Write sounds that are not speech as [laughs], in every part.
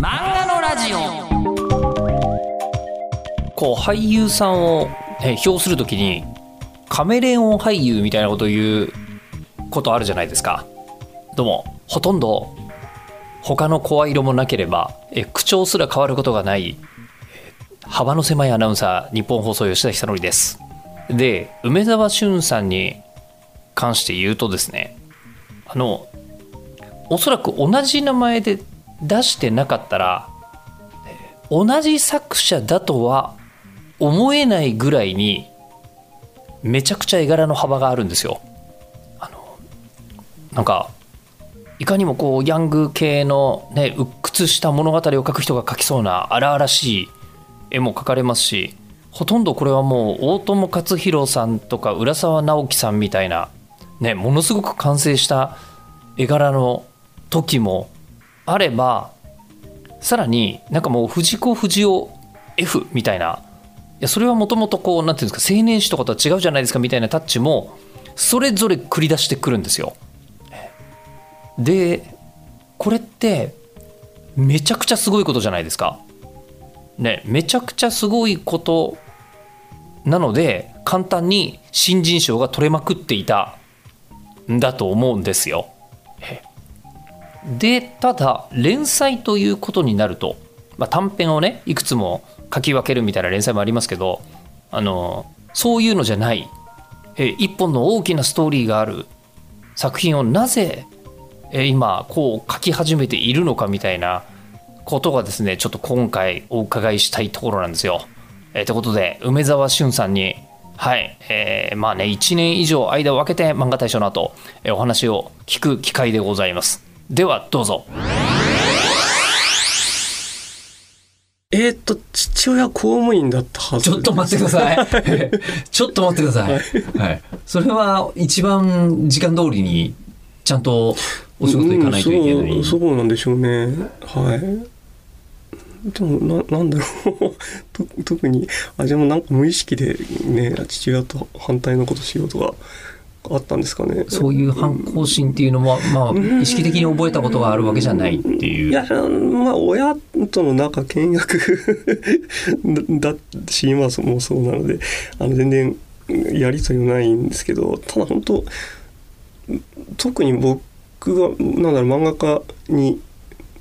漫画のラジオ。こう俳優さんを、え評するときにカメレオン俳優みたいなことを言うことあるじゃないですか。どうもほとんど他の声色もなければえ口調すら変わることがない幅の狭いアナウンサー日本放送吉田久典です。で梅沢俊さんに関して言うとですねあのおそらく同じ名前で出してなかったら同じ作者だとは思えないぐらいにめちゃくちゃ絵柄の幅があるんですよ。あのなんかいかにもこうヤング系のね鬱屈した物語を描く人が描きそうな荒々しい絵も描かれますしほとんどこれはもう大友克洋さんとか浦沢直樹さんみたいなねものすごく完成した絵柄の時もあればさらになんかもう藤子不二雄 F みたいないやそれはもともとこうなんていうんですか青年誌とかとは違うじゃないですかみたいなタッチもそれぞれ繰り出してくるんですよ。でこれってめちゃくちゃすごいことじゃないですか。ねめちゃくちゃすごいことなので簡単に新人賞が取れまくっていたんだと思うんですよ。でただ連載ということになると、まあ、短編をねいくつも書き分けるみたいな連載もありますけどあのそういうのじゃないえ一本の大きなストーリーがある作品をなぜえ今こう書き始めているのかみたいなことがですねちょっと今回お伺いしたいところなんですよ。えー、ということで梅沢俊さんにはい、えー、まあね1年以上間を空けて漫画大賞の後、えー、お話を聞く機会でございます。ではどうぞ。えー、っと、父親公務員だったはず。ちょっと待ってください。[laughs] ちょっと待ってください。はい。それは一番時間通りにちゃんとお仕事行かないといけない。うん、そうそうなんでしょうね。はい。でもな、なんだろう [laughs] と。特に、あ、でもなんか無意識でね、父親と反対のことしようとか。あったんですかね。そういう反抗心っていうのも、まあ、意識的に覚えたことがあるわけじゃないっていう。いや、まあ、親との仲倹約 [laughs] だし、今もそうなので、あの、全然やりとりもないんですけど、ただ本当、特に僕が、なんだろう、漫画家に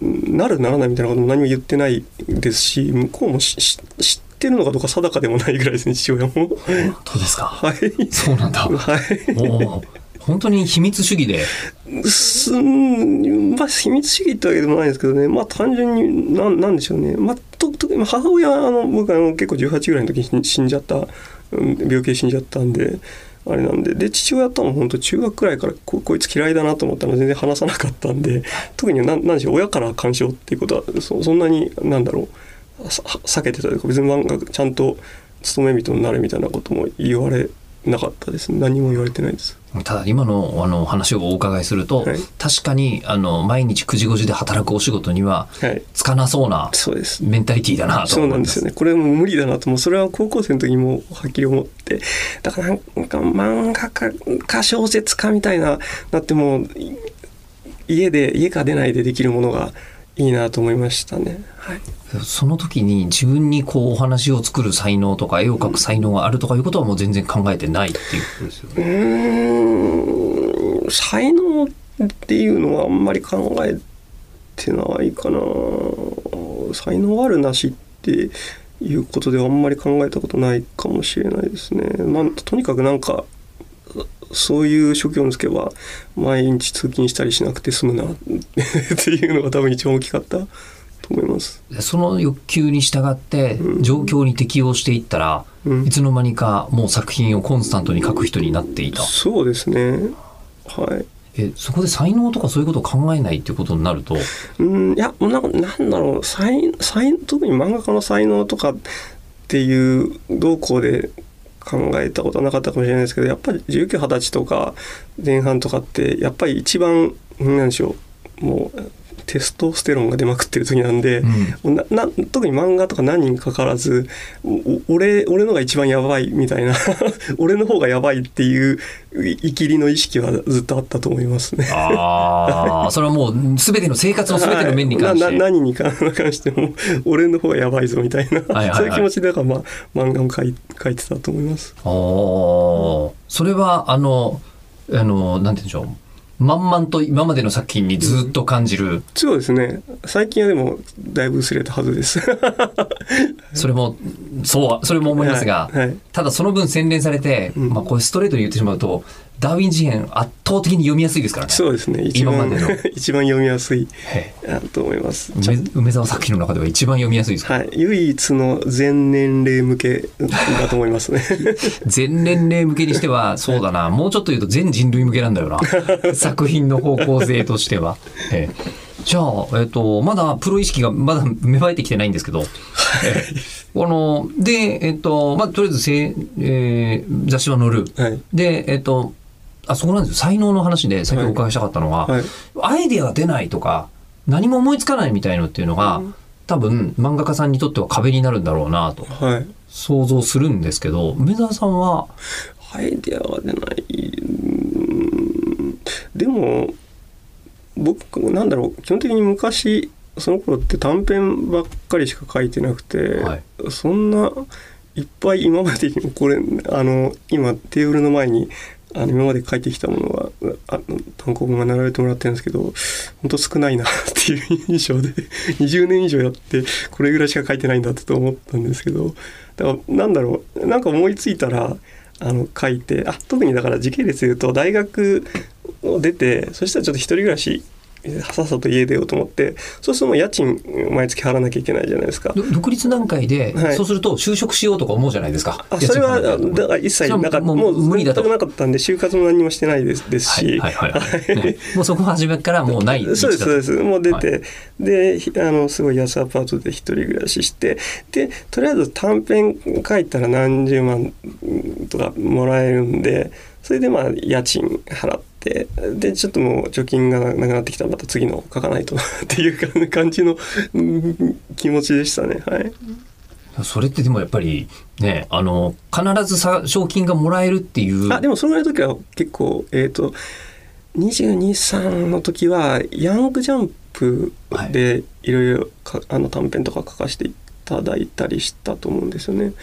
なるならないみたいなことも何も言ってないですし、向こうも知ってるのかどうか定かでもないぐらいですね、父親も。本当ですか？はい。そうなんだ。はい。本当に秘密主義で。すん、まあ、秘密主義ってわけでもないですけどね、まあ、単純に、なん、なんでしょうね。まあ、と、と、母親は、あの、僕、あの、結構18ぐらいの時に死んじゃった、病気で死んじゃったんで、あれなんで、で、父親とも本当中学くらいからこ、こいつ嫌いだなと思ったら全然話さなかったんで、特になん、なんでしょう、親から干渉っていうことは、そそんなに、なんだろう、避けてたというか、別に漫画、ちゃんと勤め人になるみたいなことも言われなかったです。何も言われてないです。ただ今のあの話をお伺いすると、はい、確かにあの毎日9時5時で働くお仕事にはつかなそうなメンタリティーだなとそうなんですよね。これも無理だなともう。それは高校生の時もはっきり思って。だからなんか漫画家か小説家みたいななっても家で家から出ないでできるものがいいなと思いましたね。はい、その時に自分にこうお話を作る才能とか絵を描く才能があるとかいうことはもう全然考えてないっていうことですよね。うん才能っていうのはあんまり考えてないかな。才能あるなしっていうことではあんまり考えたことないかもしれないですね。まあ、とにかくなんかそういう職業につけば毎日通勤したりしなくて済むな [laughs] っていうのが多分一番大きかったと思います。その欲求に従って状況に適応していったら、うん、いつの間にかもう作品をコンスタントに書く人になっていた。そうですね。はい。えそこで才能とかそういうことを考えないっていうことになると？うんいやなんかなんだろう才才特に漫画家の才能とかっていう動向で考えたことなかったかもしれないですけどやっぱり19、20歳とか前半とかってやっぱり一番何でしょうもうテストステロンが出まくってる時なんで、なな特に漫画とか何にかかわらずお俺俺のが一番やばいみたいな [laughs] 俺の方がやばいっていういきりの意識はずっとあったと思いますね。ああそれはもう全ての生活の全ての面に関して、はいな [laughs] な何に関しても俺の方がやばいぞみたいな、はいはいはい。そういう気持ちでだから、まあ、漫画も書い書いてたと思います。おー。それはあのあのなんて言うんでしょう満々と今までの作品にずっと感じる、そうですね。最近はでもだいぶ薄れたはずです。[laughs] それもそうそれも思いますが、はい。はい。ただその分洗練されて、うん。まあ、これストレートに言ってしまうとダーウィン事変圧倒的に読みやすいですからね。そうですね。一番今までの。[laughs] 一番読みやすい。と思います。え梅梅沢作品の中では一番読みやすいですか、はい、唯一の全年齢向けだと思いますね。[laughs] 全年齢向けにしてはそうだな。もうちょっと言うと全人類向けなんだよな。[laughs] 作品の方向性としては。ええ。じゃあ、えっと、まだプロ意識がまだ芽生えてきてないんですけど、ええ。あので、えっとまあ、とりあえずせ、えー雑誌は載る、はい。で、えっと、あそこなんですよ。才能の話で先ほどお伺いしたかったのは、はい。アイデアが出ないとか何も思いつかないみたいのっていうのが、多分漫画家さんにとっては壁になるんだろうなとはい。想像するんですけど梅沢さんは？アイデアが出ない。でも僕なんだろう基本的に昔その頃って短編ばっかりしか書いてなくて、はい。そんないっぱい今までにもこれあの今テーブルの前にあの今まで書いてきたものはあの単行本が並べてもらってるんですけど本当少ないなっていう印象で [laughs] 20年以上やってこれぐらいしか書いてないんだって思ったんですけどだからなんだろうなんか思いついたらあの書いてあ特にだから時系列で言うと大学を出てそしたらちょっと一人暮らしさっさと家出ようと思ってそうするともう家賃毎月払わなきゃいけないじゃないですか。ど独立段階で、はい。そうすると就職しようとか思うじゃないですか。あそれはだから一切なかったもうもう無理だと。なかったんで就活も何もしてないですですし、もうそこは初めからもうないそうですそうです。もう出て、はい。でひあのすごい安アパートで一人暮らししてでとりあえず短編書いたら何十万とかもらえるんでそれでまあ家賃払ってでちょっともう貯金がなくなってきたらまた次の書かないとな [laughs] っていう感じのうん気持ちでしたねはい。それってでもやっぱりねあの必ずさ賞金がもらえるっていうあでもそのぐらいの時は結構えっ、と223の時はヤングジャンプでいろいろかあの短編とか書かせていただいたりしたと思うんですよね。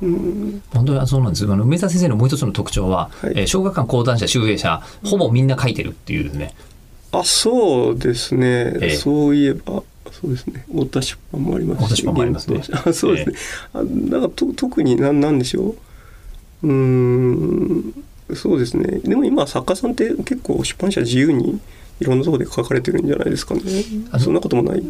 うん、本当にそうなんです。あの梅沢先生のもう一つの特徴は、はい。えー小学館講談社集英社ほぼみんな書いてるっていうね、あそうですね、ええ。そういえばそうですね。太田出版もあります太田出版もありますね。あそうですね、あなんかと特になんなんでしょう？うーんそうですね。でも今作家さんって結構出版社自由にいろんなところで書かれてるんじゃないですかね。そんなこともない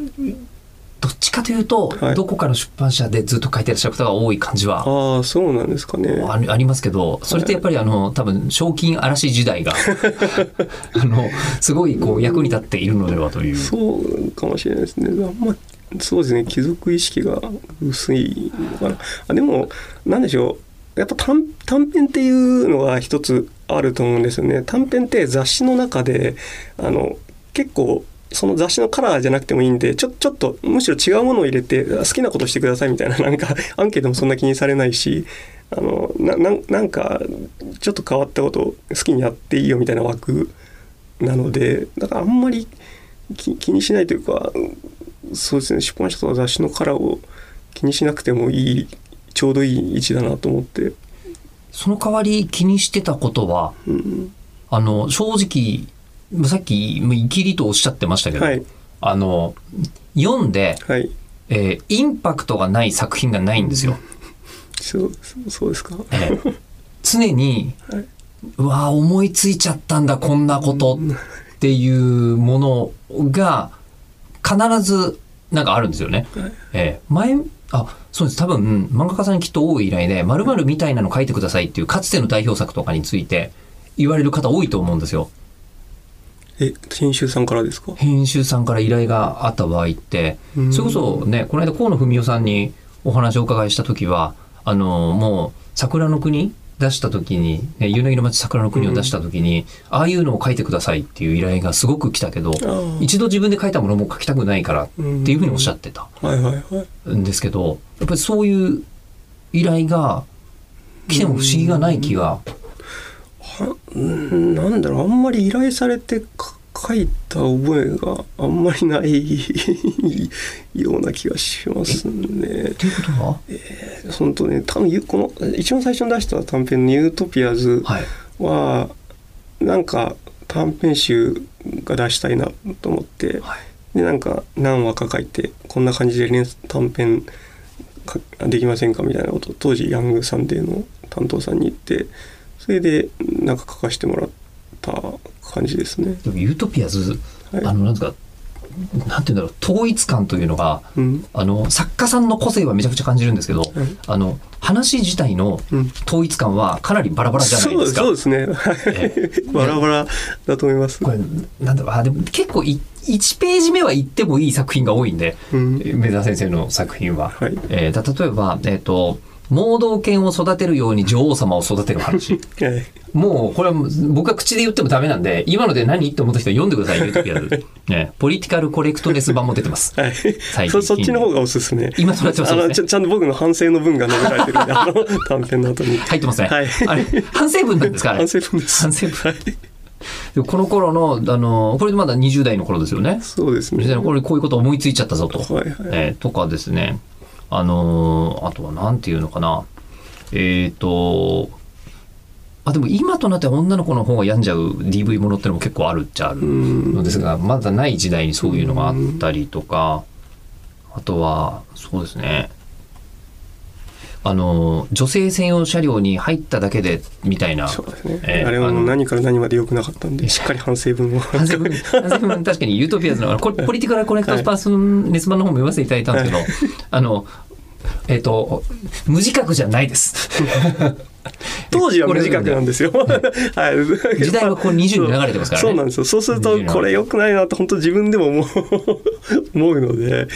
どっちかというと、はい。どこかの出版社でずっと書いてらっしゃる方が多い感じはああそうなんですかね。ありありますけどそれってやっぱりあの多分賞金嵐時代が [laughs] あのすごいこう役に立っているのではという。そうかもしれないですね。まそうですね。貴族意識が薄いのかな。あでもなんでしょう。やっぱ短短編っていうのが一つあると思うんですよね。短編って雑誌の中であの結構その雑誌のカラーじゃなくてもいいんでちょちょっとむしろ違うものを入れて好きなことしてくださいみたいな [laughs] なんかアンケートもそんな気にされないしあのなななんかちょっと変わったことを好きにやっていいよみたいな枠なのでだからあんまり気気にしないというかそうですね出版社とか雑誌のカラーを気にしなくてもいいちょうどいい位置だなと思って、その代わり気にしてたことはうん、あの正直さっきもういきりとおっしゃってましたけど、はいあの読んで、はいえーインパクトがない作品がないんですよ。そうそうそうですか？えー常に、はいうわー思いついちゃったんだこんなことっていうものが必ずなんかあるんですよね。はいえー前あそうです多分漫画家さんにきっと多い依頼で「まるみたいなの書いてください」っていうかつての代表作とかについて言われる方多いと思うんですよ。え編集さんからですか？編集さんから依頼があった場合ってうん。それこそねこの間河野文雄さんにお話をお伺いした時はあのもう桜の国出した時に、ね、夕凪の街桜の国を出した時に、ああいうのを書いてくださいっていう依頼がすごく来たけど、ー一度自分で書いたものも書きたくないからっていうふうにおっしゃってた。ん。ですけど、やっぱりそういう依頼が来ても不思議がない気が、うんなんだろうあんまり依頼されてか書いた覚えがあんまりないような気がしますね。っていうこと？は、本当ね多分ゆこの一番最初に出した短編の「ユートピアズはい。」はなんか短編集が出したいなと思ってはい。でなんか何話か書いてこんな感じで連短編かできませんかみたいなことを当時ヤングサンデーの担当さんに言ってそれでなんか書かせてもらった感じですね。でもユートピアズ、はいあの、なんですか、なんていうんだろう、統一感というのが、うんあの、作家さんの個性はめちゃくちゃ感じるんですけど、あの、話自体のうん統一感はかなりバラバラじゃないですか。そうですね。えバラバラだと思います。これ、なんだろう、あ、でも結構い、1ページ目は言ってもいい作品が多いんで、うん梅沢先生の作品は。はいえーだ例えば、えっ、と、盲導犬を育てるように女王様を育てる話。はいもう、これは僕が口で言ってもダメなんで、今ので何って思った人は読んでください、ユートピアズ。ね、ポリティカルコレクトネス版も出てます。はい最近そそっちの方がおすすめ。今それはちょっとあのちゃちゃんと僕の反省の文が述べられてるんで、[laughs] あの短編の後に。入ってますね。はいあれ、反省文なんですかあれ？反省文です。反省文はい。この頃の、あの、これまだ20代の頃ですよね。そうですね。20代の頃にこういうこと思いついちゃったぞと。はいはいえーとかですね。あのーあとはなんていうのかな。えっ、と、あ、でも今となっては女の子の方が病んじゃう DV ものってのも結構あるっちゃあるうんのですが、まだない時代にそういうのがあったりとか、あとは、そうですね。あのー女性専用車両に入っただけでみたいな。そうですね。えーあれは何から何まで良くなかったんで、しっかり反省文を。反省文、[laughs] 反省文確かにユートピアズの、ポリティカルコレクトネスバージョン版の方も読ませていただいたんですけど、あの、えっ、と、無自覚じゃないです。[laughs] 当時は無自覚なんですよ。[laughs] はい。時代はこう20に流れてますからねそうなんですよ。そうすると、これ良くないなって本当自分でも思うので、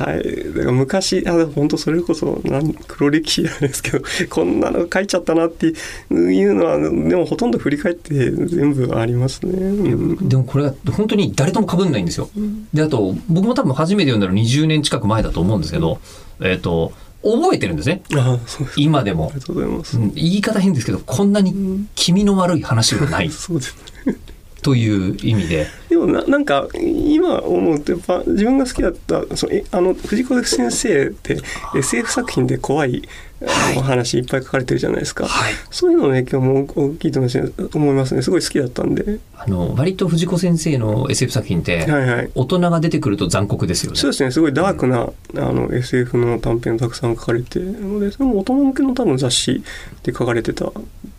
はい。だから昔、あ、本当それこそ、なん黒歴史なんですけど、[laughs] こんなの書いちゃったなっていうのは、でもほとんど振り返って全部ありますね。うんでもこれが本当に誰とも被んないんですよ。で、あと、僕も多分初めて読んだの20年近く前だと思うんですけど、えっ、と、覚えてるんですね。す。今でもあり。がとうございますう。ん言い方変ですけど、こんなに気味の悪い話はない [laughs] そうですね。という意味で、でもななんか今思うとやっぱ自分が好きだったそのえあの藤子先生って SF 作品で怖いあの話いっぱい書かれてるじゃないですか、はい。そういうのの影響も大きいと思いますね。すごい好きだったんで。あの、割と藤子先生の SF 作品って、はいはい。大人が出てくると残酷ですよね。そうですね。すごいダークな、あの SF の短編たくさん書かれてるのでそれも大人向けの多分雑誌で書かれてたと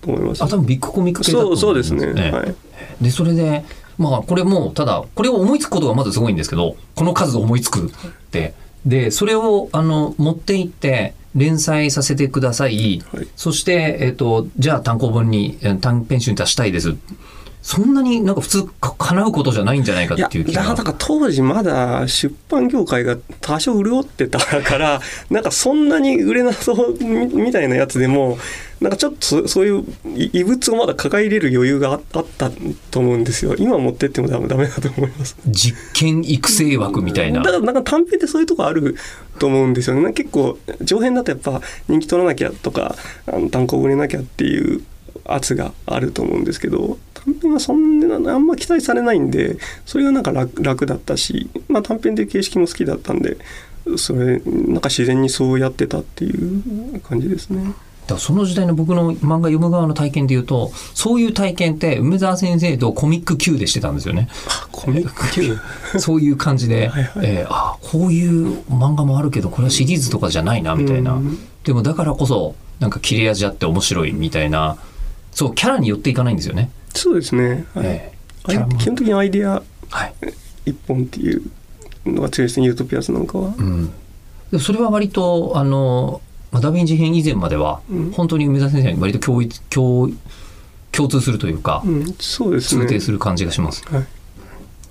思います。あ、多分ビッグコミック系だとそ思いますうそうですね、はい、で、それで、まあ、これも、ただ、これを思いつくことがまずすごいんですけど、この数思いつくって。で、それを、あの、持っていって、連載させてください。はいそして、えっ、と、じゃあ単行本に、え短編集に出したいです。そんなになんか普通か叶うことじゃないんじゃないかいやっていう気が。だから当時まだ出版業界が多少潤ってたから [laughs] なんかそんなに売れなそうみみたいなやつでもなんかちょっとそそういうい異物をまだ抱え入れる余裕がああったと思うんですよ今持ってってもダメダメだと思います実験育成枠みたいな。だからなんか短編ってそういうとこあると思うんですよね結構上編だとやっぱ人気取らなきゃとかあの単行売れなきゃっていう圧があると思うんですけど短編はそんなあんま期待されないんでそれがなんか楽楽だったし、まあ、短編で形式も好きだったんでそれなんか自然にそうやってたっていう感じですね。だその時代の僕の漫画読む側の体験で言うと、そういう体験って梅沢先生とコミック Q でしてたんですよね。コミック？級そういう感じで、[laughs] はいはいえーあこういう漫画もあるけど、これはシリーズとかじゃないな、みたいな。うんでもだからこそ、なんか切れ味あって面白いみたいな、そう、キャラに寄っていかないんですよね。そうですね、はいえー基本的にアイデアはい。一本っていうのが強いですねユートピアスなんかは。うん。でそれは割と、あの、まあダヴィンチ編以前までは、うん本当に梅沢先生に割と共一共共通するというか、うん、そうですね。通底する感じがします。はい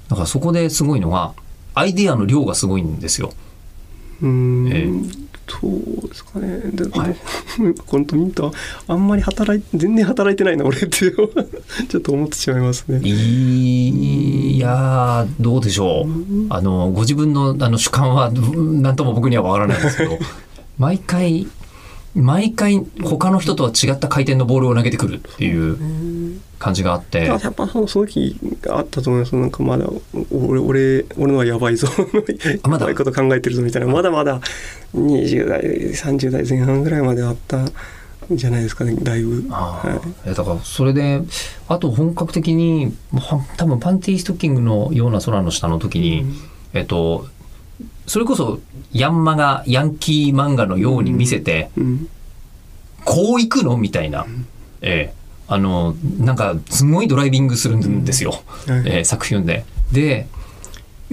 だからそこですごいのが、アイデアの量がすごいんですよ。うーんえそうですかね。で、はい本当ミントあんまり働い全然働いてないな俺って [laughs] ちょっと思ってしまいますね。いやーどうでしょうあのご自分のあの主観はうんなんとも僕にはわからないんですけど [laughs] 毎回毎回他の人とは違った回転のボールを投げてくるっていう感じがあって。やっぱその時があったと思います。なんかまだ俺俺俺のはやばいぞ。あまだ？やばいこと考えてるぞみたいな。まだまだ20代30代前半ぐらいまであったんじゃないですかねだいぶ。あはい。だからそれであと本格的には多分パンティーストッキングのような空の下の時に、えっとそれこそヤンマがヤンキー漫画のように見せて、うんこう行くのみたいな、ええ。あのなんかすごいドライビングするんですよ、はい。えー作品で。で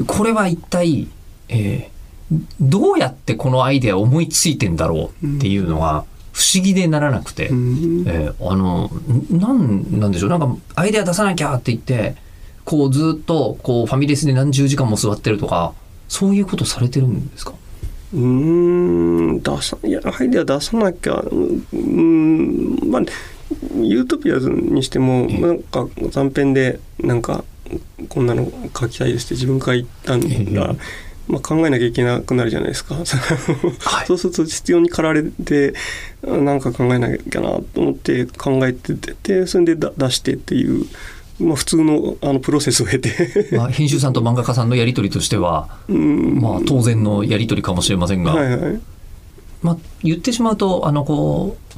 これは一体、えーどうやってこのアイデアを思いついてんだろうっていうのが不思議でならなくて、うん。えーあのんなんなんでしょう。なんかアイデア出さなきゃって言ってこうずっとこうファミレスで何十時間も座ってるとかそういうことされてるんですか？うーん出さいやアイデア出さなきゃうーんまあユートピアズにしてもええなんか短編でなんかこんなの書きたいですって自分から言ったんええ。だ、まあ、考えなきゃいけなくなるじゃないですか、はい。[laughs] そうすると必要に駆られてなんか考えなきゃなと思って考えててそれでだ出してっていう、まあ、普通のあのプロセスを経て。[laughs] まあ、編集さんと漫画家さんのやり取りとしては、うん。まあ、当然のやり取りかもしれませんが、はいはい。まあ、言ってしまうとあのこう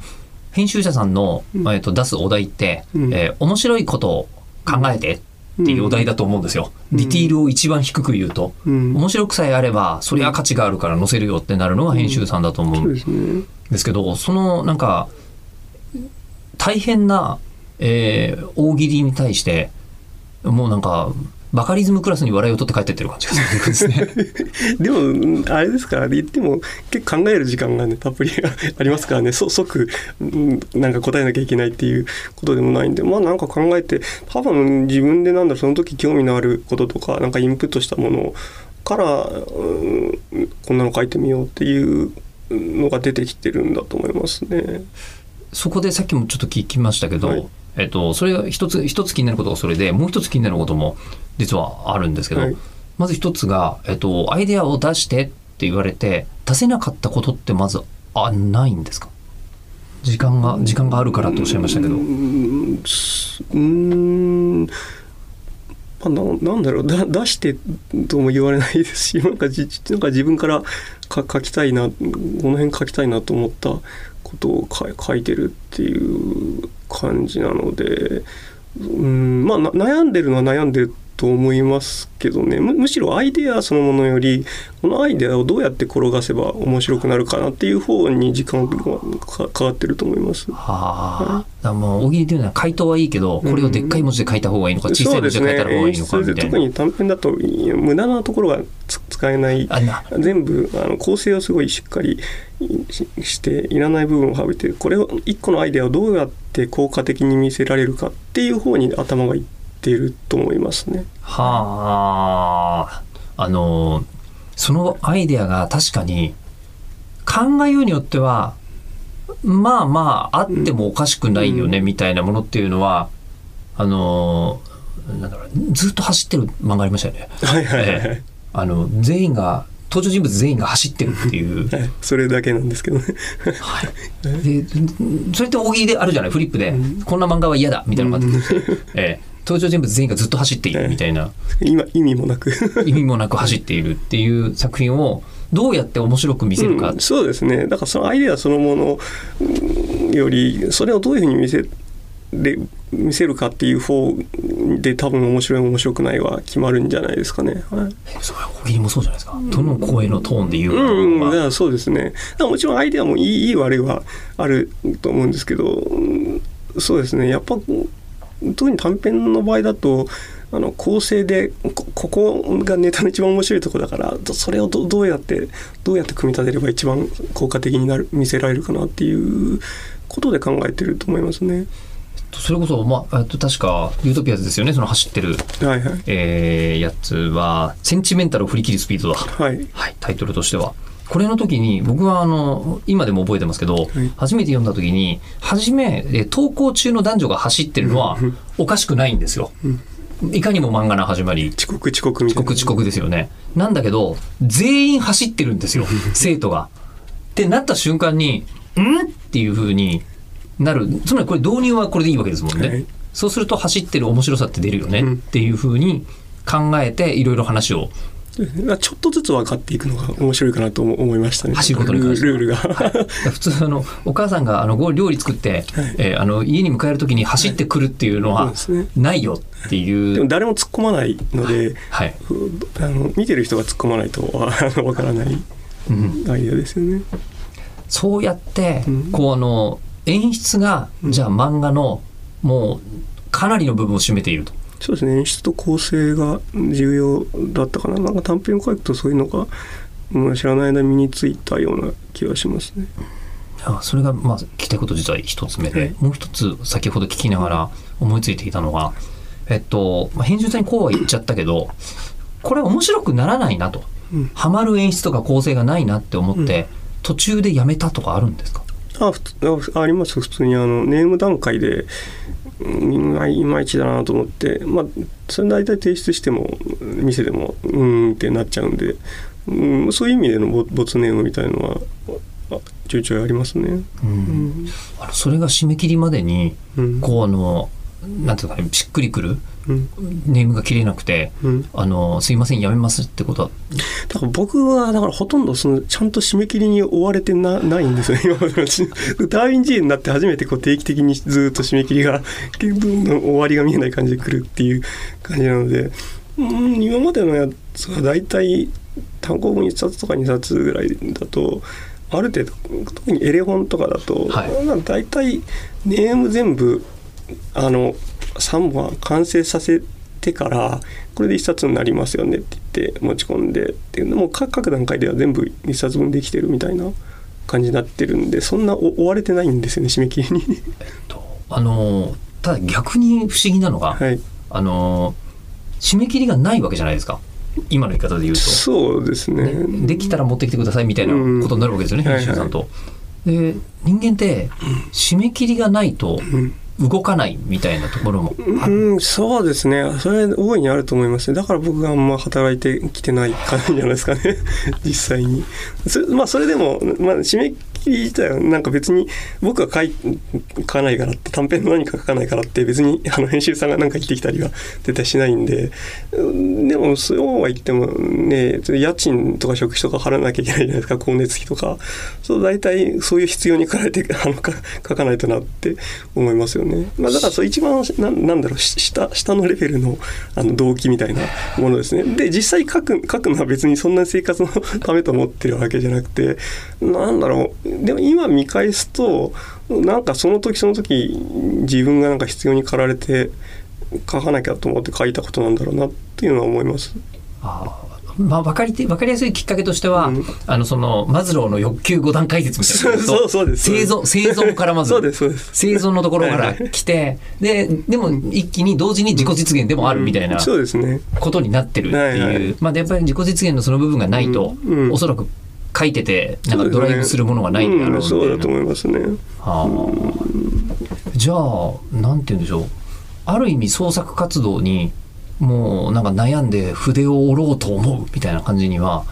編集者さんの、うん。えっと出すお題って、うん。えー面白いことを考えてっていうお題だと思うんですよ。うん。ディティールを一番低く言うと、うん。面白くさえあればそりゃ価値があるから載せるよってなるのが編集さんだと思そううんですね。ですけどそのなんか大変な、えー大喜利に対してもうなんかバカリズムクラスに笑いを取って帰ってってる感じがするんですね。[laughs] でもうんあれですから言っても結構考える時間がねたっぷりありますからねそ即うんなんか答えなきゃいけないっていうことでもないんでまあなんか考えて多分自分でなんだろうその時興味のあることとかなんかインプットしたものから、うん、こんなの書いてみようっていうのが出てきてるんだと思いますね。そこでさっきもちょっと聞きましたけど、はいえっと、それが一つ一つ気になることがそれでもう一つ気になることも実はあるんですけど、はい。まず一つが、えっと、アイデアを出してって言われて出せなかったことってまずあないんですか？時間が時間があるからとおっしゃいましたけど。うーんすうーんまあ、ななんだろうだ出してとも言われないですし [laughs] なんかじなんか自分からか書きたいなこの辺書きたいなと思ったことを書いてるっていう感じなのでうんまあな悩んでるのは悩んでると思いますけどねむむしろアイデアそのものよりこのアイデアをどうやって転がせば面白くなるかなっていう方に時間がかかかってると思います。はあ、だからもう大喜利というのは回答はいいけどこれをでっかい文字で書いた方がいいのか小さい文字で書いた方がいいのかみたいな。特に短編だと無駄なところがつ使えない。全部あの構成をすごいしっかりししていらない部分を省いてこれを一個のアイデアをどうやって効果的に見せられるかっていう方に頭がいっていると思いますね。はあ。あのそのアイデアが確かに考えようによってはまあまああってもおかしくないよねみたいなものっていうのはあのなんだろうずっと走ってる漫画ありましたよね。はいはいはい、えあの全員が登場人物全員が走ってるっていう。はい、それだけなんですけどね。はい、[laughs] でそれって大喜利であるじゃない？フリップで、こんな漫画は嫌だみたいなのがあって、ええ。登場人物全員がずっと走っているみたいな。[laughs] 今意味もなく。[laughs] 意味もなく走っているっていう作品をどうやって面白く見せるか、うん。そうですね。だからそのアイデアそのものうんよりそれをどういうふうに見せで見せるかっていう方で多分面白い面白くないは決まるんじゃないですかね。はいそれは大喜利もそうじゃないですか、どの声のトーンで言うかうん、だからそうですね。もちろんアイデアもいいいい悪いはあると思うんですけど、うんそうですね。やっぱ特に短編の場合だと。あの構成でこここがネタの一番面白いところだからそれをどどうやってどうやって組み立てれば一番効果的になる見せられるかなっていうことで考えてると思いますね。それこそ、まあ、えっと確かユートピアズですよねその走ってる、はいはいえーやつは「センチメンタルを振り切るスピードだ」はいはい、タイトルとしては。これの時に僕はあの今でも覚えてますけど、初めて読んだ時に初めえ登校中の男女が走ってるのはおかしくないんですよ。いかにも漫画の始まり遅刻遅刻遅刻遅刻ですよね。なんだけど全員走ってるんですよ [laughs] 生徒が。ってなった瞬間に「ん?」っていう風になる。つまりこれ導入はこれでいいわけですもんね。はい。そうすると走ってる面白さって出るよねうん。っていう風に考えていろいろ話を。まあちょっとずつ分かっていくのが面白いかなと思いましたね。走ることに関しては。ルールルールが、普通あのお母さんがあのご料理作って、えーあの家に迎える時に走ってくるっていうのはないよっていう、でも誰も突っ込まないので、はい、あの見てる人が突っ込まないと [laughs] あの分からないうん、アイデアですよね。そうやって、うん。こうあの演出がじゃあ漫画のもうかなりの部分を占めていると。そうですね。演出と構成が重要だったかな。なんか短編を書くとそういうのが、うん、知らない間に身についたような気がしますね。あそれがまあ聞きたいこと実は一つ目で、はい。もう一つ先ほど聞きながら思いついていたのが、えっと、まあ、編集さんにこうは言っちゃったけどこれ面白くならないなと、うん。ハマる演出とか構成がないなって思って、途中でやめたとかあるんですか？あ普通ああります。普通にあのネーム段階で、うん、いまいちだなと思ってまあそれ大体提出しても店でもうーんってなっちゃうんで、うん、そういう意味でのボ没ネームみたいのはあちょいちょいありますね。うん。うん。あのそれが締め切りまでにうん。こうあのなんていうかねしっくりくるうんネームが切れなくてうん。あのすいませんやめますってことは。だから僕はだからほとんどそのちゃんと締め切りに追われてなないんですよ。[laughs] 今まで。のダーウィン G になって初めてこう定期的にずっと締め切りがどんどん終わりが見えない感じで来るっていう感じなので、うん、今までのやつは大体単行本1冊とか2冊ぐらいだとある程度特にエレ本とかだと、はい。まあ大体ネーム全部あの3本完成させてからこれで1冊になりますよねって言って持ち込んでっていうのも各各段階では全部1冊分できてるみたいな感じになってるんでそんなお追われてないんですよね締め切りに。とあのただ逆に不思議なのが、はい、あの締め切りがないわけじゃないですか今の言い方で言うと。そうですねねできたら持ってきてくださいみたいなことになるわけですよね、うん編集さんと。で人間って締め切りがないとうん動かないみたいなところもある、うん、そうですね。それ大いにあると思いますね。だから僕があんま働いてきてない感じじゃないですかね。[laughs] 実際に。そまあそれでも、まあ締め切り自体はなんか別に僕が書書かないからって短編の何か書かないからって別にあの編集さんが何か言ってきたりは絶対しないんで、でもそうは言ってもね、家賃とか食費とか払わなきゃいけないじゃないですか、光熱費とか。そう大体そういう必要に駆られて [laughs] あのか書かないとなって思いますよね。まあ、だからそう一番ななんだろう下下のレベルのあの動機みたいなものですね。で実際書く書くのは別にそんな生活のためと思ってるわけじゃなくてなんだろうでも今見返すとなんかその時その時自分がなんか必要に駆られて書かなきゃと思って書いたことなんだろうなっていうのは思います。あーまあ、分かりて分かりやすいきっかけとしては、うん。あのそのマズローの欲求5段階説みたいなのそうそうです。生存生存からまず。そうですそうです。生存のところから来てででも一気に同時に自己実現でもあるみたいなそうですね。ことになってるっていう、はいはい。まあ、でやっぱり自己実現のその部分がないと、うんうん。おそらく書いててなんかドライブするものがないんだろうみたいなそうだと思いますね。はあ。じゃあなんて言うんでしょう。ある意味創作活動にもうなんか悩んで筆を折ろうと思うみたいな感じには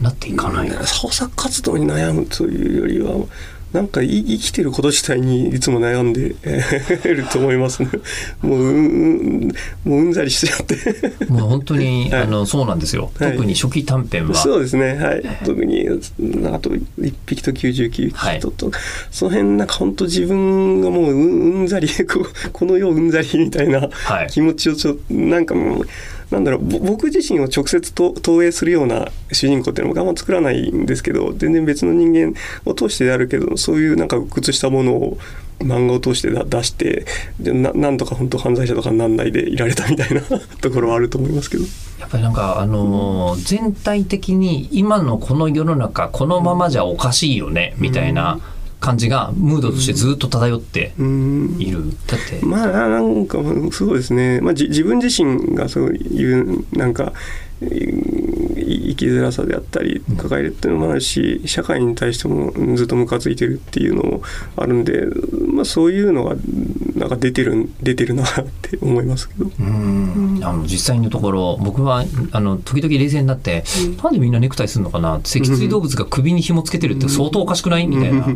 なっていかない、創作活動に悩むというよりはなんかい生きてること自体にいつも悩んで [laughs] えーると思いますね。[laughs] もううんうんもううんざりしちゃって。[laughs] もう本当に、はいあのそうなんですよ、はい特に初期短編はそうですね。はい。特にあと一匹と九十九はい匹と、その辺なんか本当自分がもううんうんざりここの世うんざりみたいなはい気持ちをちょなんかもう。なんだろう僕自身を直接投影するような主人公っていうのも我慢作らないんですけど全然別の人間を通してであるけどそういうなんか鬱屈したものを漫画を通して出してでなんとか本当犯罪者とかになんないでいられたみたいな [laughs] ところはあると思いますけど。やっぱりなんかあのー全体的に今のこの世の中このままじゃおかしいよねみたいな感じがムードとしてずっと漂ってうん。いる。だって。まあなんかそうですね、まあ、じ自分自身がそういうなんか生生きづらさであったり抱えるっていうのもあるし社会に対してもずっとムカついてるっていうのもあるんで、まあ、そういうのがなんか出てる出てるなって思いますけど。うん。あの実際のところ僕はあの時々冷静になって、なんでみんなネクタイするのかな脊椎動物が首に紐つけてるって相当おかしくない？みたいな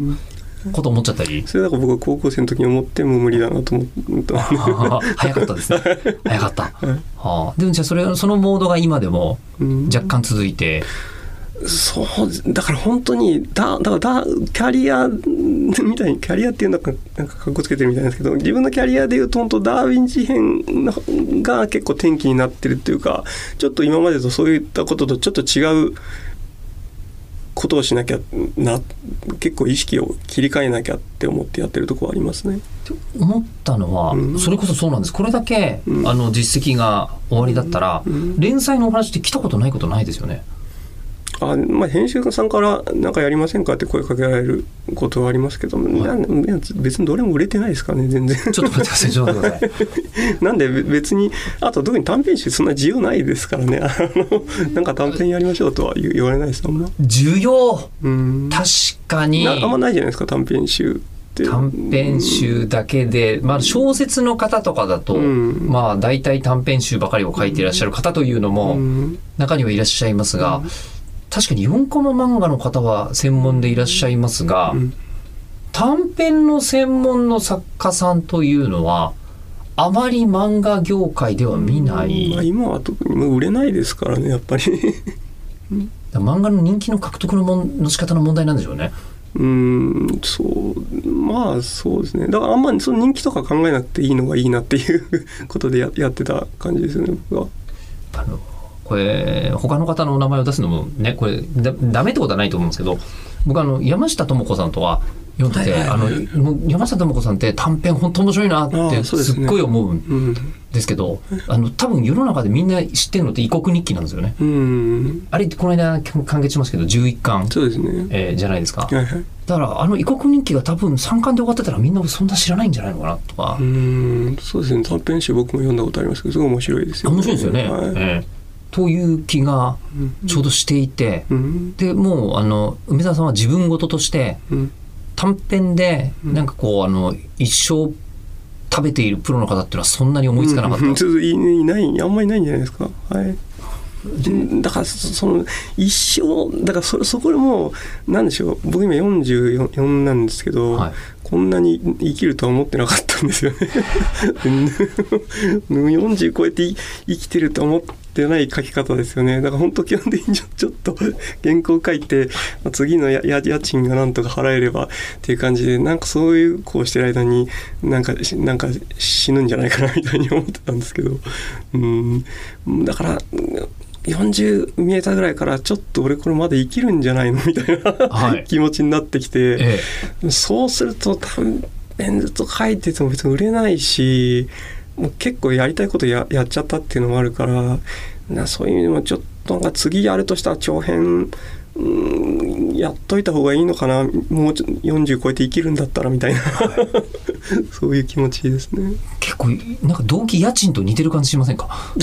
こと思っちゃったり？それだから僕は高校生の時に思ってもう無理だなと思った。早かったですね。[laughs] 早かった。はあ、でもじゃあそれそのモードが今でもうん若干続いて、そうだから本当にだだからだキャリアみたいにキャリアっていうのかなんかかっこつけてるみたいなんですけど自分のキャリアでいうと本当ダーウィン事変のが結構転機になってるっていうかちょっと今までとそういったこととちょっと違うことをしなきゃな結構意識を切り替えなきゃって思ってやってるところありますね。思ったのは、うん。それこそそうなんです。これだけ、うん。あの実績が終わりだったら、うん。連載のお話って来たことないことないですよね。あまあ、編集家さんから「なんかやりませんか?」って声かけられることはありますけど、い。や別にどれも売れてないですからね全然。ちょっと待ってくださいちょっと待ってください。なんでべ別にあと特に短編集そんな自由ないですからね。あのなんか短編やりましょうとは言言われないですもんな需要？うん。確かに。なあんまないじゃないですか短編集って。短編集だけで、まあ、小説の方とかだと、うん。まあ大体短編集ばかりを書いていらっしゃる方というのもうん。中にはいらっしゃいますが、確かに4コマ漫画の方は専門でいらっしゃいますが、うん短編の専門の作家さんというのはあまり漫画業界では見ない、まあ、今は特にもう売れないですからねやっぱり。[laughs] 漫画の人気の獲得のもんの仕方の問題なんでしょうね。うんそうまあそうですね。だからあんまりその人気とか考えなくていいのがいいなっていうことでややってた感じですよね僕は。あのこれ他の方のお名前を出すのもねこれだダメってことはないと思うんですけど僕あの山下智子さんとは読んでて、はいはいはいはいあの山下智子さんって短編本当面白いなっあてすっごい思うんうんですけど、あの多分世の中でみんな知ってるのって異国日記なんですよね。うんあれこの間完結しますけど11巻、そうですね。えーじゃないですか。はいはい。だからあの異国日記が多分3巻で終わってたらみんなそんな知らないんじゃないのかなとかう。んそうですね短編集僕も読んだことありますけどすごい面白いですよね。面白いですよね。はいええという気がちょうどしていて、うんでもうあの梅沢さんは自分事としてうん短編でなんかこうあの一生食べているプロの方っていうのはそんなに思いつかなかった。うんちょっといないあんまりいないんじゃないですか？はい。うんだからそその一生だからそそこでもうなんでしょう？僕今44なんですけど、はいこんなに生きるとは思ってなかったんですよね。[laughs] うん40超えてい生きてると思ってない書き方ですよね。だから本当基本的にちょっと [laughs] 原稿書いてまあ次のやや家賃がなんとか払えればっていう感じでなんかそういうこうしてる間になんかしなんか死ぬんじゃないかなみたいに思ってたんですけど、うん、だから。40見えたぐらいからちょっと俺これまだ生きるんじゃないの？みたいな、はい。気持ちになってきて、えそうすると短編ずっと書いてても別に売れないしもう結構やりたいことややっちゃったっていうのもあるからなそういう意味でもちょっとなんか次やるとしたら長編うんやっといた方がいいのかな。もう40超えて生きるんだったらみたいな、[laughs] そういう気持ちですね。え結構なんか動機家賃と似てる感じしませんか？[laughs]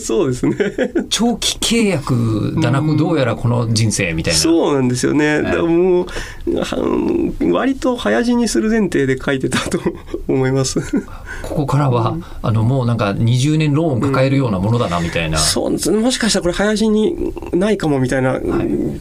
そうですね。[laughs] 長期契約だな、うんどうやらこの人生みたいな。そうなんですよね。だからもうは割と早死にする前提で書いてたと思います。ここからは、あのもうなんか20年ローン抱えるようなものだなみたいな。そうですねもしかしたらこれ早死にないかもみたいな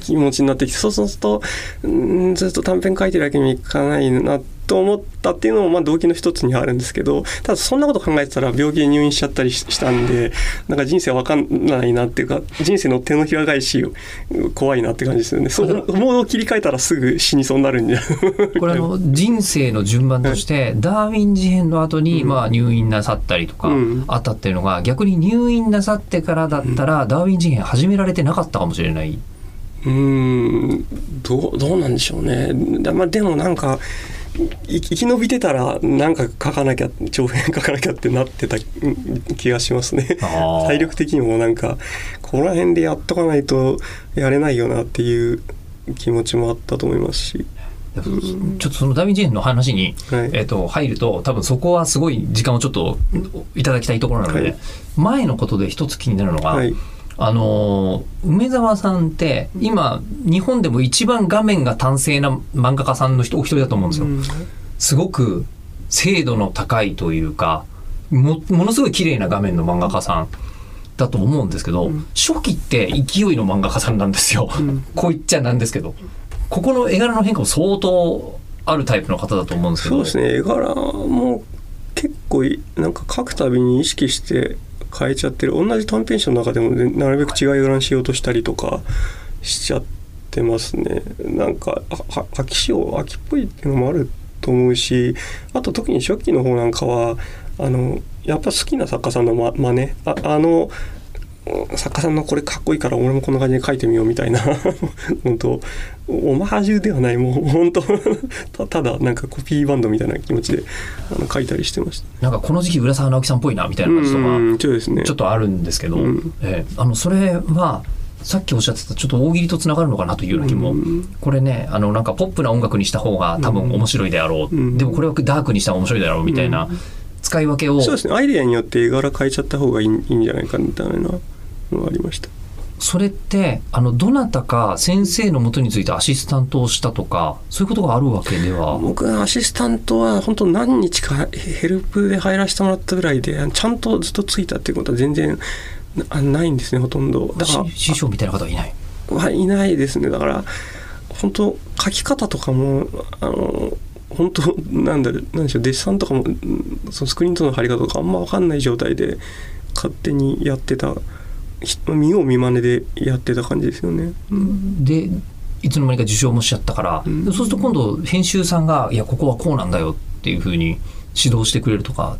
気持ちになってきて、そうするとうんずっと短編書いてるわけにいかないなと思ったっていうのもまあ動機の一つにはあるんですけどただそんなこと考えてたら病気で入院しちゃったりししたんでなんか人生わかんないなっていうか人生の手のひら返し怖いなって感じですよね。そうモードを切り替えたらすぐ死にそうになるんじゃ [laughs] これあの人生の順番としてダーウィン事変の後にまあ入院なさったりとかうん。あったっていうのが逆に入院なさってからだったらダーウィン事変始められてなかったかもしれない。うーん。どうどうなんでしょうね。だまあ、でもなんかい生き延びてたらなんか書かなきゃ長編書かなきゃってなってたうん気がしますね。体力的にもなんかここら辺でやっとかないとやれないよなっていう気持ちもあったと思いますし。ちょっとそのダーウィンの話に、はいえっと入ると多分そこはすごい時間をちょっといただきたいところなので、はい前のことで一つ気になるのが、はい。あの梅沢さんって今日本でも一番画面が端正な漫画家さんの人お一人だと思うんですよ。すごく精度の高いというかもものすごい綺麗な画面の漫画家さんだと思うんですけど、初期って勢いの漫画家さんなんですよ。こう言っちゃなんですけどここの絵柄の変化も相当あるタイプの方だと思うんですけど。そうですね。絵柄も結構いなんか書くたびに意識して変えちゃってる。同じ短編集の中でも、なるべく違いを乱しようとしたりとかしちゃってますね。なんか秋潮秋っぽいっていうのもあると思うしあと特に初期の方なんかはあのやっぱ好きな作家さんのま真似。ああの作家さんのこれかっこいいから俺もこんな感じで書いてみようみたいな。[laughs] 本当オマージュではない。もう本当 [laughs] たただなんかコピーバンドみたいな気持ちであの書いたりしてました。なんかこの時期浦沢直樹さんっぽいなみたいな感じとか、ね。ちょっとあるんですけど、うん。ええあのそれはさっきおっしゃってたちょっと大喜利とつながるのかなというような気も、うんこれねあのなんかポップな音楽にした方が多分面白いであろう、うん。でもこれはダークにした方が面白いであろうみたいな使い分けを、そうですね。アイデアによって絵柄変えちゃった方がいいいいんじゃないかみたいなのがありました。それってあのどなたか先生のもとについてアシスタントをしたとかそういうことがあるわけでは？僕はアシスタントは本当何日かヘルプで入らせてもらったぐらいでちゃんとずっとついたっていうことは全然なないんですねほとんど。だからし師匠みたいな方はいない？はいないですね。だから本当書き方とかもあの本当なんだろうなんでしょうデッサンとかもうんそのスクリーンとの貼り方とかあんま分かんない状態で勝手にやってたひ見よう見まねでやってた感じですよね。うん。でいつの間にか受賞もしちゃったから、うん。そうすると今度編集さんが「いやここはこうなんだよ」っていうふうに指導してくれるとか。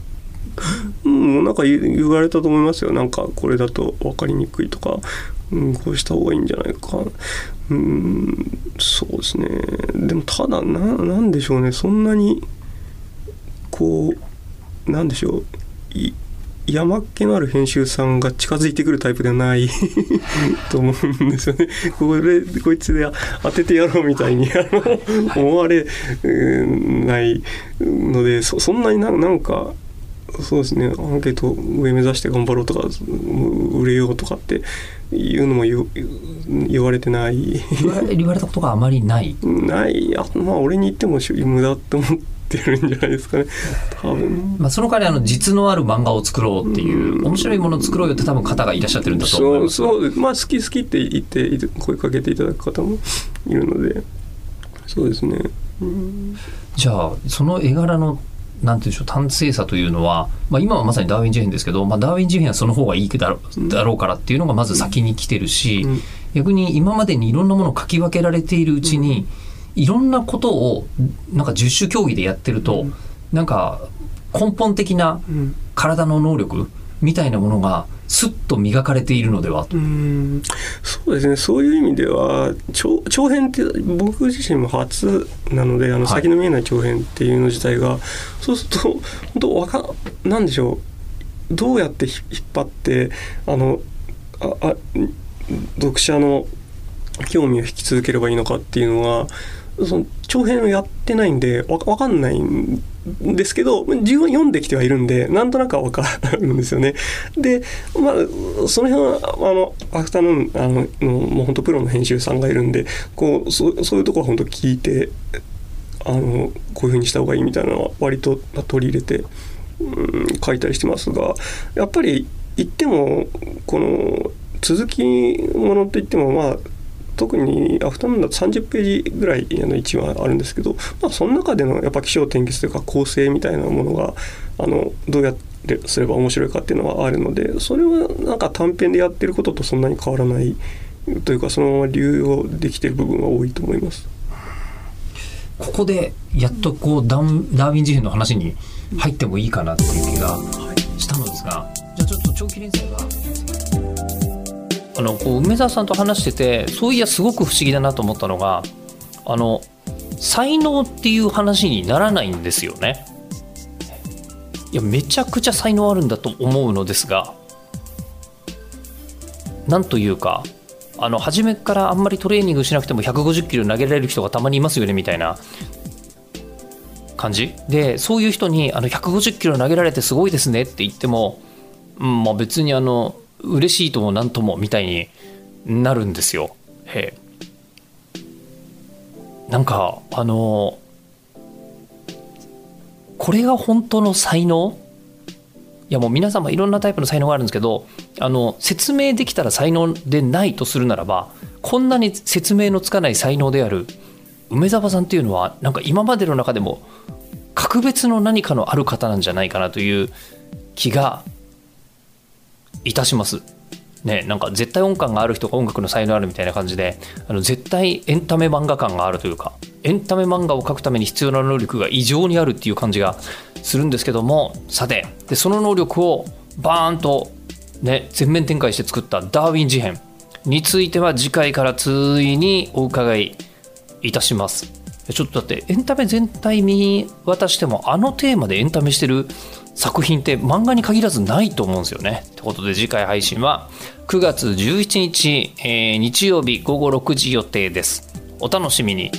[laughs] うん、なんか言言われたと思いますよ。なんかこれだと分かりにくいとか、うん、こうした方がいいんじゃないか。うんそうですね。でもただななんでしょうね。そんなにこうなんでしょう。い山っ気のある編集さんが近づいてくるタイプではない [laughs] と思うんですよね。これこいつで当ててやろうみたいにあの思われうんないのでそそんなにななんかそうですねアンケート上目指して頑張ろうとか売れようとかっていうのも言われてない。言われ言われたことがあまりない。ない。あまあ俺に言っても無駄って思ってるんじゃないですかね。多分。まあ、その代わりあの実のある漫画を作ろうっていう面白いものを作ろうよって多分方がいらっしゃってるんだと思いそうます。そうです。まあ好き好きって言って声かけていただく方もいるので。そうですね。じゃあその絵柄のなんていうんでしょう端正さというのは、まあ、今はまさにダーウィン事変ですけど、まあ、ダーウィン事変はその方がいいだろうだろうからっていうのがまず先に来てるし、うん。逆に今までにいろんなものを書き分けられているうちに、いろんなことをなんか十種競技でやってると、なんか根本的なうん。体の能力みたいなものがすっと磨かれているのではと。うん。そうですね。そういう意味では長長編って僕自身も初なのであのはい。先の見えない長編っていうの自体が、そうすると本当わかなんでしょう。どうやってひ引っ張ってあのああ読者の興味を引き続ければいいのかっていうのはその長編をやってないんでわわかんないんですけど自分は読んできてはいるんでなんとなくはわかるんですよね。でまあその辺はあのアフタヌーンあのもう本当プロの編集さんがいるんでこうそうそういうところは本当聞いてあのこういうふうにした方がいいみたいなのは割と取り入れて、うん、書いたりしてますがやっぱり言ってもこの続きものって言ってもまあ特にアフタヌーンだと30ページぐらいあの1話あるんですけど、まあ、その中でのやっぱ起承転結というか構成みたいなものがあのどうやってすれば面白いかっていうのはあるのでそれはなんか短編でやってることとそんなに変わらないというかそのまま流用できてる部分は多いと思います。ここでやっとこうダンダーウィン事変の話に入ってもいいかなっていう気がしたのですが、じゃあちょっと長期連載があのこう梅沢さんと話しててそういやすごく不思議だなと思ったのがあの才能っていう話にならないんですよね。いやめちゃくちゃ才能あるんだと思うのですがなんというかあの初めからあんまりトレーニングしなくても150キロ投げられる人がたまにいますよねみたいな感じ？でそういう人にあの150キロ投げられてすごいですねって言っても、うんまあ、別にあの嬉しいともなんともみたいになるんですよ。へなんかあのこれが本当の才能？いやもう皆様いろんなタイプの才能があるんですけどあの説明できたら才能でないとするならばこんなに説明のつかない才能である梅沢さんっていうのはなんか今までの中でも格別の何かのある方なんじゃないかなという気がいたします。ね、なんか絶対音感がある人が音楽の才能あるみたいな感じであの絶対エンタメ漫画感があるというかエンタメ漫画を描くために必要な能力が異常にあるっていう感じがするんですけどもさてでその能力をバーンと、ね、全面展開して作ったダーウィン事変については次回からついにお伺いいたしますちょっとだってエンタメ全体見渡してもあのテーマでエンタメしてる作品って漫画に限らずないと思うんですよね。ってことで次回配信は9月11日、えー日曜日午後6時予定です。お楽しみに。